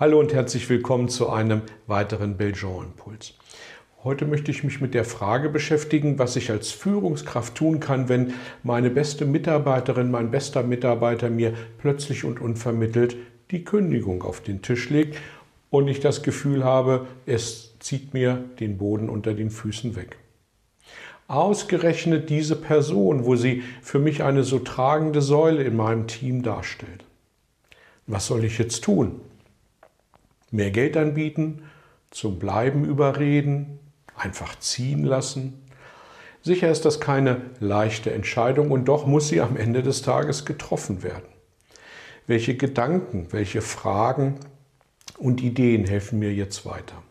Hallo und herzlich willkommen zu einem weiteren Belgian-Impuls. Heute möchte ich mich mit der Frage beschäftigen, was ich als Führungskraft tun kann, wenn meine beste Mitarbeiterin, mein bester Mitarbeiter mir plötzlich und unvermittelt die Kündigung auf den Tisch legt und ich das Gefühl habe, es zieht mir den Boden unter den Füßen weg. Ausgerechnet diese Person, wo sie für mich eine so tragende Säule in meinem Team darstellt. Was soll ich jetzt tun? Mehr Geld anbieten, zum Bleiben überreden, einfach ziehen lassen. Sicher ist das keine leichte Entscheidung und doch muss sie am Ende des Tages getroffen werden. Welche Gedanken, welche Fragen und Ideen helfen mir jetzt weiter?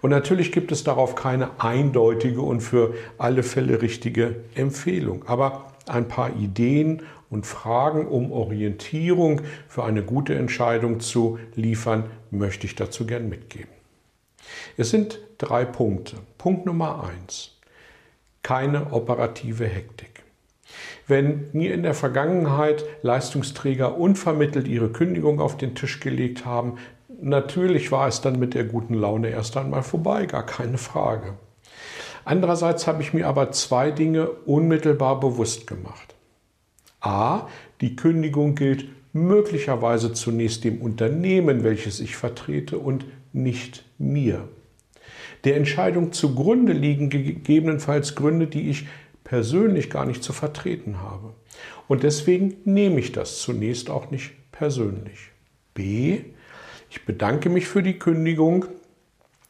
Und natürlich gibt es darauf keine eindeutige und für alle Fälle richtige Empfehlung, aber ein paar Ideen und Fragen, um Orientierung für eine gute Entscheidung zu liefern, möchte ich dazu gern mitgeben. Es sind drei Punkte. Punkt Nummer eins. Keine operative Hektik. Wenn mir in der Vergangenheit Leistungsträger unvermittelt ihre Kündigung auf den Tisch gelegt haben, natürlich war es dann mit der guten Laune erst einmal vorbei, gar keine Frage. Andererseits habe ich mir aber zwei Dinge unmittelbar bewusst gemacht. A. Die Kündigung gilt möglicherweise zunächst dem Unternehmen, welches ich vertrete, und nicht mir. Der Entscheidung zugrunde liegen gegebenenfalls Gründe, die ich persönlich gar nicht zu vertreten habe. Und deswegen nehme ich das zunächst auch nicht persönlich. B. Ich bedanke mich für die Kündigung,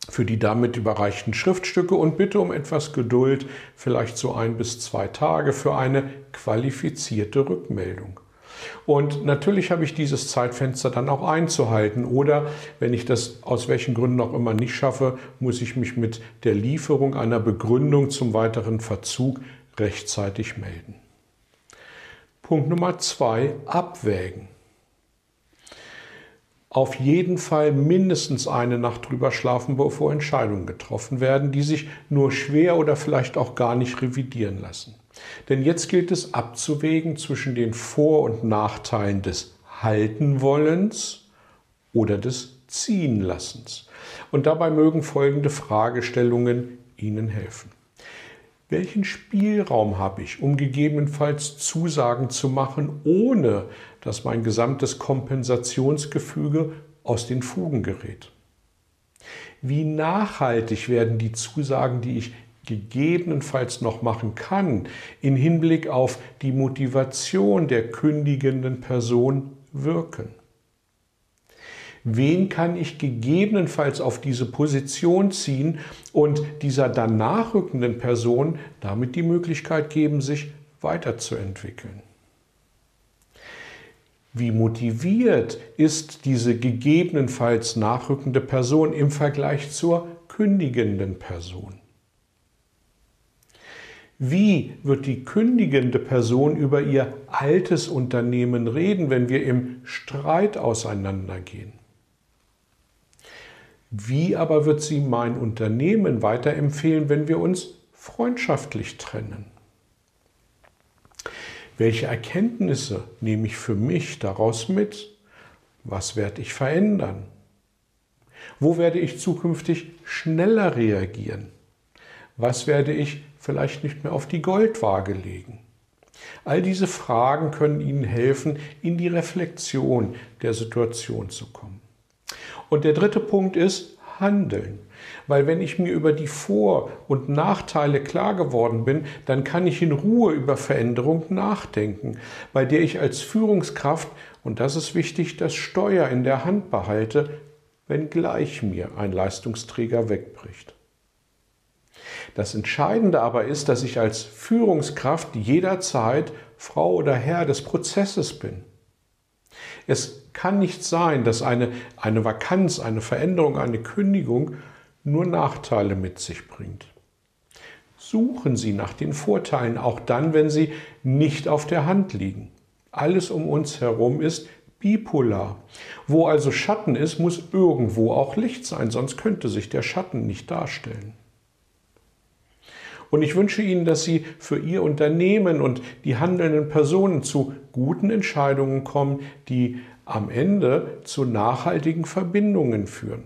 für die damit überreichten Schriftstücke und bitte um etwas Geduld, vielleicht so ein bis zwei Tage für eine qualifizierte Rückmeldung. Und natürlich habe ich dieses Zeitfenster dann auch einzuhalten. Oder wenn ich das aus welchen Gründen auch immer nicht schaffe, muss ich mich mit der Lieferung einer Begründung zum weiteren Verzug rechtzeitig melden. Punkt Nummer zwei, abwägen auf jeden Fall mindestens eine Nacht drüber schlafen, bevor Entscheidungen getroffen werden, die sich nur schwer oder vielleicht auch gar nicht revidieren lassen. Denn jetzt gilt es abzuwägen zwischen den Vor- und Nachteilen des Haltenwollens oder des Ziehenlassens. Und dabei mögen folgende Fragestellungen Ihnen helfen. Welchen Spielraum habe ich, um gegebenenfalls Zusagen zu machen, ohne dass mein gesamtes Kompensationsgefüge aus den Fugen gerät? Wie nachhaltig werden die Zusagen, die ich gegebenenfalls noch machen kann, in Hinblick auf die Motivation der kündigenden Person wirken? Wen kann ich gegebenenfalls auf diese Position ziehen und dieser dann nachrückenden Person damit die Möglichkeit geben, sich weiterzuentwickeln? Wie motiviert ist diese gegebenenfalls nachrückende Person im Vergleich zur kündigenden Person? Wie wird die kündigende Person über ihr altes Unternehmen reden, wenn wir im Streit auseinandergehen? Wie aber wird sie mein Unternehmen weiterempfehlen, wenn wir uns freundschaftlich trennen? Welche Erkenntnisse nehme ich für mich daraus mit? Was werde ich verändern? Wo werde ich zukünftig schneller reagieren? Was werde ich vielleicht nicht mehr auf die Goldwaage legen? All diese Fragen können Ihnen helfen, in die Reflexion der Situation zu kommen. Und der dritte Punkt ist Handeln. Weil wenn ich mir über die Vor- und Nachteile klar geworden bin, dann kann ich in Ruhe über Veränderung nachdenken, bei der ich als Führungskraft, und das ist wichtig, das Steuer in der Hand behalte, wenngleich mir ein Leistungsträger wegbricht. Das Entscheidende aber ist, dass ich als Führungskraft jederzeit Frau oder Herr des Prozesses bin. Es kann nicht sein, dass eine, eine Vakanz, eine Veränderung, eine Kündigung nur Nachteile mit sich bringt. Suchen Sie nach den Vorteilen, auch dann, wenn sie nicht auf der Hand liegen. Alles um uns herum ist bipolar. Wo also Schatten ist, muss irgendwo auch Licht sein, sonst könnte sich der Schatten nicht darstellen. Und ich wünsche Ihnen, dass Sie für Ihr Unternehmen und die handelnden Personen zu guten Entscheidungen kommen, die am Ende zu nachhaltigen Verbindungen führen.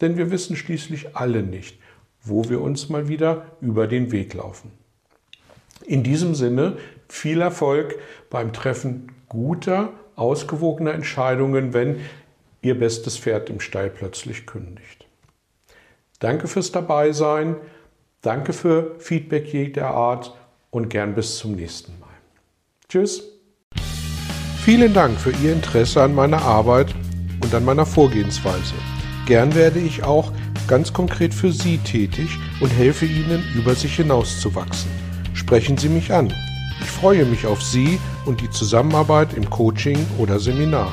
Denn wir wissen schließlich alle nicht, wo wir uns mal wieder über den Weg laufen. In diesem Sinne viel Erfolg beim Treffen guter, ausgewogener Entscheidungen, wenn Ihr bestes Pferd im Stall plötzlich kündigt. Danke fürs Dabeisein, danke für Feedback jeder Art und gern bis zum nächsten Mal. Tschüss. Vielen Dank für Ihr Interesse an meiner Arbeit und an meiner Vorgehensweise. Gern werde ich auch ganz konkret für Sie tätig und helfe Ihnen, über sich hinauszuwachsen. Sprechen Sie mich an. Ich freue mich auf Sie und die Zusammenarbeit im Coaching oder Seminar.